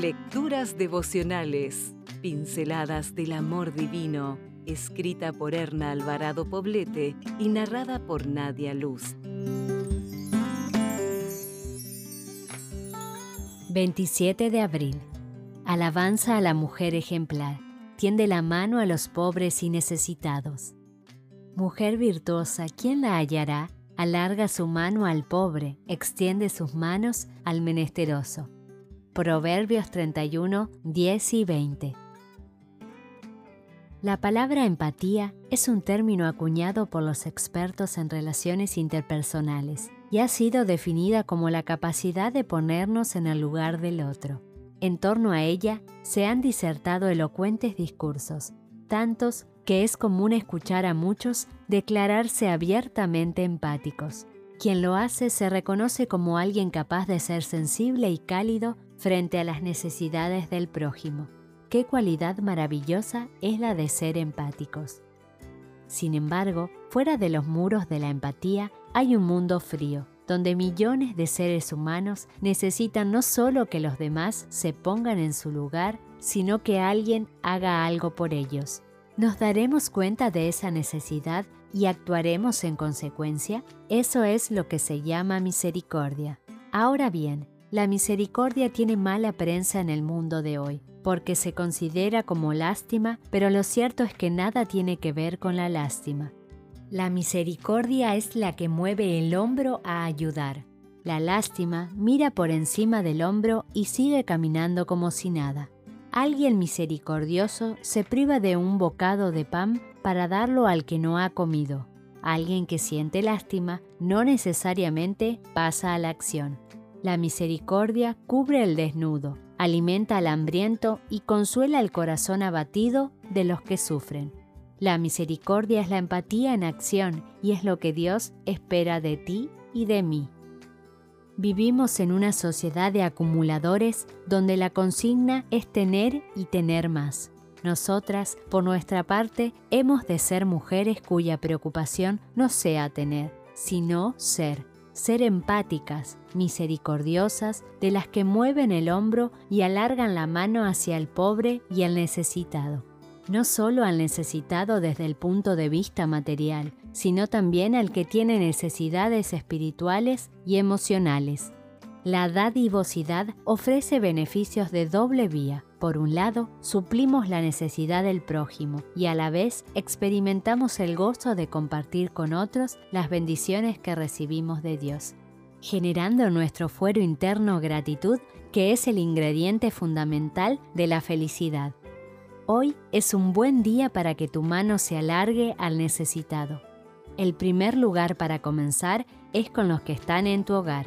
Lecturas devocionales, pinceladas del amor divino, escrita por Erna Alvarado Poblete y narrada por Nadia Luz. 27 de abril. Alabanza a la mujer ejemplar. Tiende la mano a los pobres y necesitados. Mujer virtuosa, ¿quién la hallará? Alarga su mano al pobre, extiende sus manos al menesteroso. Proverbios 31, 10 y 20. La palabra empatía es un término acuñado por los expertos en relaciones interpersonales y ha sido definida como la capacidad de ponernos en el lugar del otro. En torno a ella se han disertado elocuentes discursos, tantos que es común escuchar a muchos declararse abiertamente empáticos. Quien lo hace se reconoce como alguien capaz de ser sensible y cálido frente a las necesidades del prójimo. Qué cualidad maravillosa es la de ser empáticos. Sin embargo, fuera de los muros de la empatía hay un mundo frío, donde millones de seres humanos necesitan no solo que los demás se pongan en su lugar, sino que alguien haga algo por ellos. ¿Nos daremos cuenta de esa necesidad y actuaremos en consecuencia? Eso es lo que se llama misericordia. Ahora bien, la misericordia tiene mala prensa en el mundo de hoy, porque se considera como lástima, pero lo cierto es que nada tiene que ver con la lástima. La misericordia es la que mueve el hombro a ayudar. La lástima mira por encima del hombro y sigue caminando como si nada. Alguien misericordioso se priva de un bocado de pan para darlo al que no ha comido. Alguien que siente lástima no necesariamente pasa a la acción. La misericordia cubre el desnudo, alimenta al hambriento y consuela el corazón abatido de los que sufren. La misericordia es la empatía en acción y es lo que Dios espera de ti y de mí. Vivimos en una sociedad de acumuladores donde la consigna es tener y tener más. Nosotras, por nuestra parte, hemos de ser mujeres cuya preocupación no sea tener, sino ser ser empáticas, misericordiosas, de las que mueven el hombro y alargan la mano hacia el pobre y el necesitado. No solo al necesitado desde el punto de vista material, sino también al que tiene necesidades espirituales y emocionales. La dadivosidad ofrece beneficios de doble vía. Por un lado, suplimos la necesidad del prójimo y a la vez experimentamos el gozo de compartir con otros las bendiciones que recibimos de Dios, generando en nuestro fuero interno gratitud que es el ingrediente fundamental de la felicidad. Hoy es un buen día para que tu mano se alargue al necesitado. El primer lugar para comenzar es con los que están en tu hogar.